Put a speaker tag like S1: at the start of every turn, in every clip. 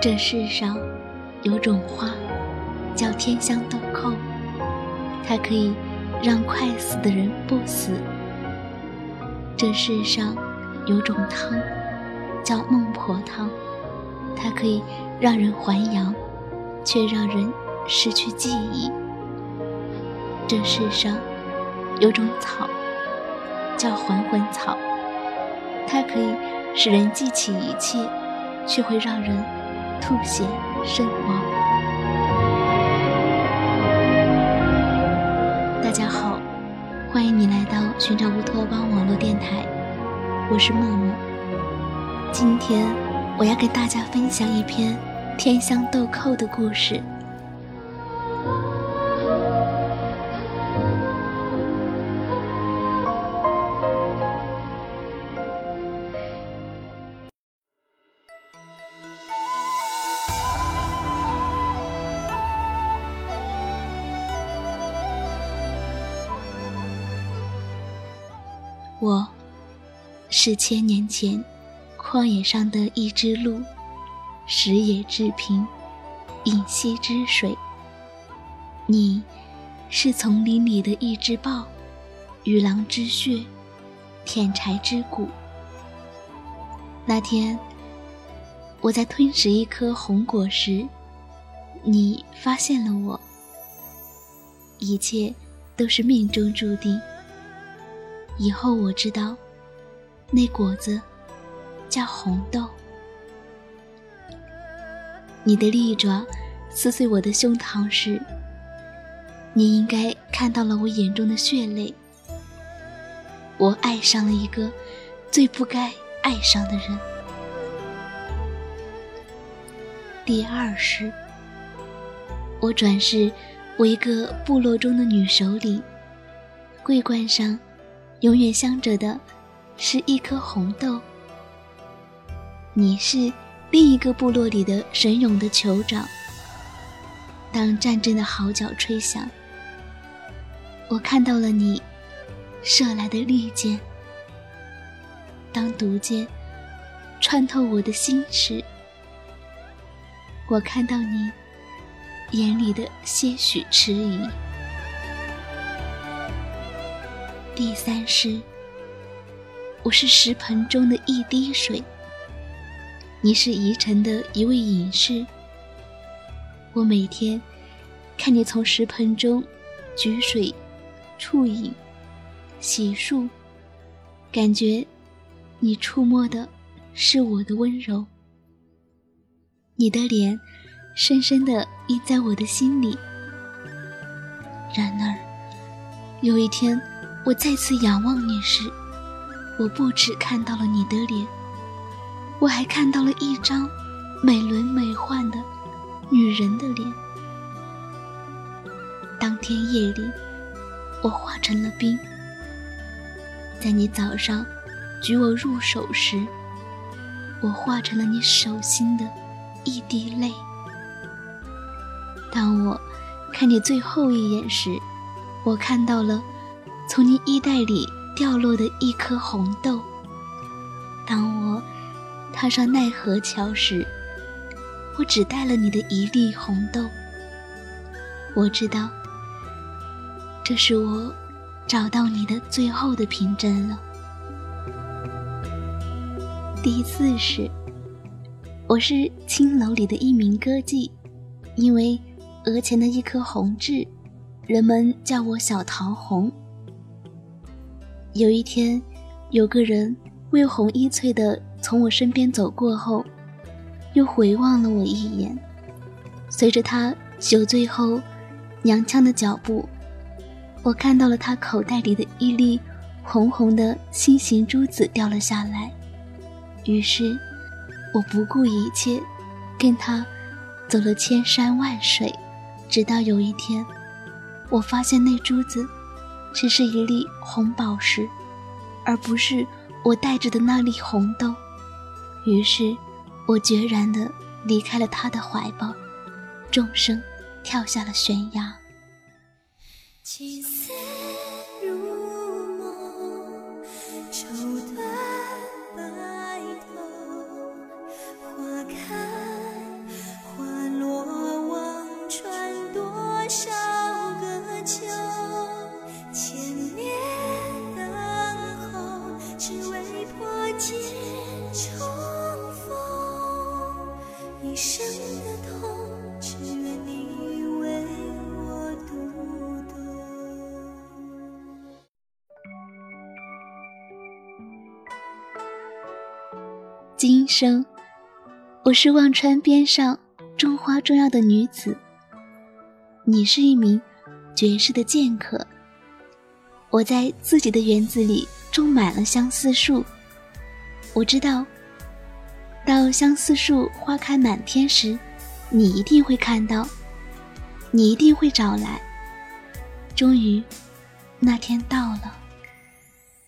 S1: 这世上有种花叫天香豆蔻，它可以让快死的人不死。这世上有种汤叫孟婆汤，它可以让人还阳，却让人失去记忆。这世上有种草叫还魂草，它可以使人记起一切，却会让人。吐血身亡。大家好，欢迎你来到寻找乌托邦网络电台，我是默默。今天我要跟大家分享一篇天香豆蔻的故事。我，是千年前旷野上的一只鹿，食野之苹，饮溪之水。你，是丛林里的一只豹，与狼之血，舔柴之骨。那天，我在吞食一颗红果时，你发现了我。一切都是命中注定。以后我知道，那果子叫红豆。你的利爪撕碎我的胸膛时，你应该看到了我眼中的血泪。我爱上了一个最不该爱上的人。第二世，我转世为一个部落中的女首领，桂冠上。永远镶着的，是一颗红豆。你是另一个部落里的神勇的酋长。当战争的号角吹响，我看到了你射来的利箭。当毒箭穿透我的心时，我看到你眼里的些许迟疑。第三世，我是石盆中的一滴水。你是宜城的一位隐士。我每天看你从石盆中举水、触饮、洗漱，感觉你触摸的是我的温柔。你的脸深深的印在我的心里。然而，有一天。我再次仰望你时，我不只看到了你的脸，我还看到了一张美轮美奂的女人的脸。当天夜里，我化成了冰，在你早上举我入手时，我化成了你手心的一滴泪。当我看你最后一眼时，我看到了。从你衣袋里掉落的一颗红豆。当我踏上奈何桥时，我只带了你的一粒红豆。我知道，这是我找到你的最后的凭证了。第四是，我是青楼里的一名歌妓，因为额前的一颗红痣，人们叫我小桃红。有一天，有个人未红衣翠的从我身边走过后，又回望了我一眼。随着他酒醉后娘腔的脚步，我看到了他口袋里的一粒红红的心形珠子掉了下来。于是，我不顾一切，跟他走了千山万水，直到有一天，我发现那珠子。只是一粒红宝石，而不是我带着的那粒红豆。于是，我决然地离开了他的怀抱，纵身跳下了悬崖。今生，我是忘川边上种花重要的女子。你是一名绝世的剑客。我在自己的园子里种满了相思树。我知道，到相思树花开满天时，你一定会看到，你一定会找来。终于，那天到了，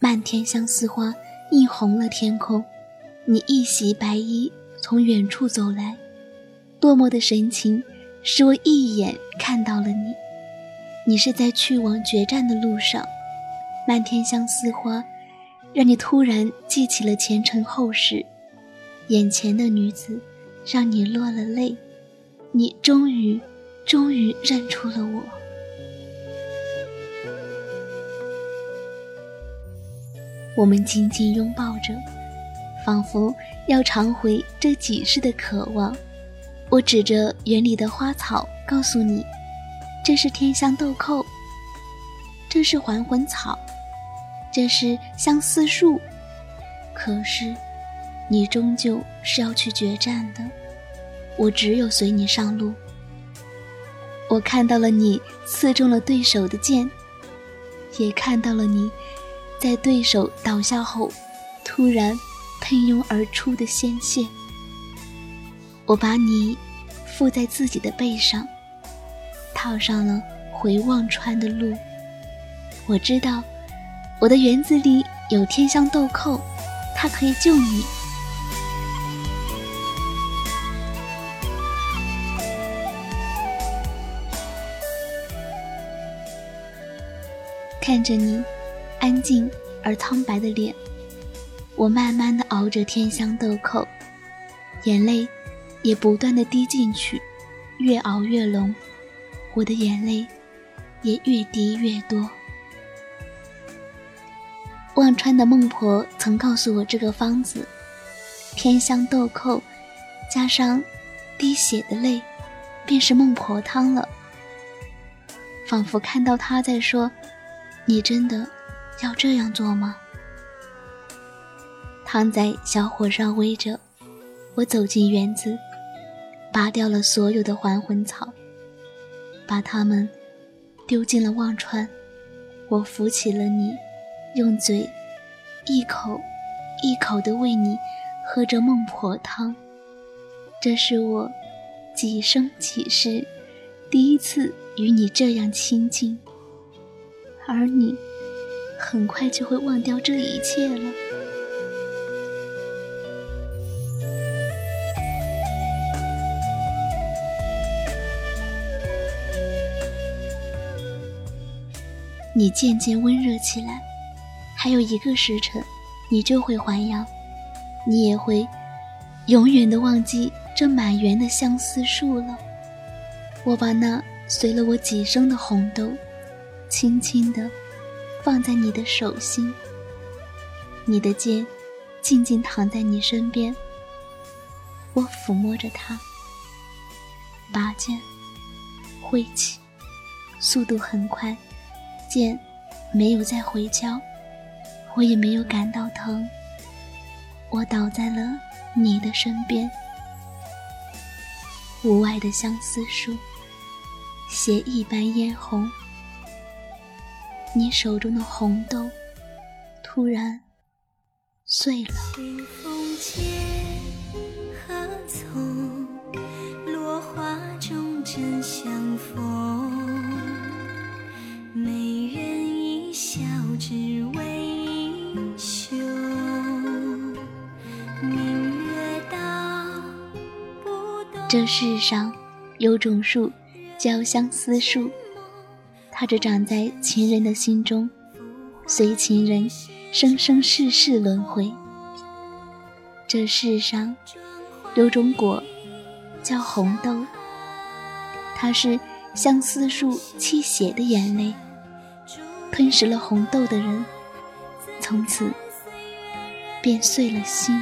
S1: 漫天相思花映红了天空。你一袭白衣从远处走来，落寞的神情使我一眼看到了你。你是在去往决战的路上，漫天相思花让你突然记起了前尘后事，眼前的女子让你落了泪，你终于，终于认出了我。我们紧紧拥抱着。仿佛要偿回这几世的渴望，我指着园里的花草，告诉你：“这是天香豆蔻，这是还魂草，这是相思树。”可是，你终究是要去决战的，我只有随你上路。我看到了你刺中了对手的剑，也看到了你在对手倒下后，突然。喷涌而出的鲜血，我把你附在自己的背上，套上了回忘川的路。我知道，我的园子里有天香豆蔻，它可以救你。看着你安静而苍白的脸。我慢慢的熬着天香豆蔻，眼泪也不断的滴进去，越熬越浓，我的眼泪也越滴越多。忘川的孟婆曾告诉我这个方子：天香豆蔻加上滴血的泪，便是孟婆汤了。仿佛看到他在说：“你真的要这样做吗？”汤在小火上煨着，我走进园子，拔掉了所有的还魂草，把它们丢进了忘川。我扶起了你，用嘴一口一口地喂你喝着孟婆汤。这是我几生几世第一次与你这样亲近，而你很快就会忘掉这一切了。你渐渐温热起来，还有一个时辰，你就会还阳，你也会永远的忘记这满园的相思树了。我把那随了我几生的红豆，轻轻地放在你的手心，你的剑静静躺在你身边，我抚摸着它，拔剑，挥起，速度很快。剑没有再回敲，我也没有感到疼。我倒在了你的身边，屋外的相思树，血一般嫣红。你手中的红豆突然碎了。落花中正相逢。笑只为明月到这世上有种树叫相思树，它只长在情人的心中，随情人生生世世轮回。这世上有种果叫红豆，它是相思树泣血的眼泪，吞食了红豆的人，从此便碎了心。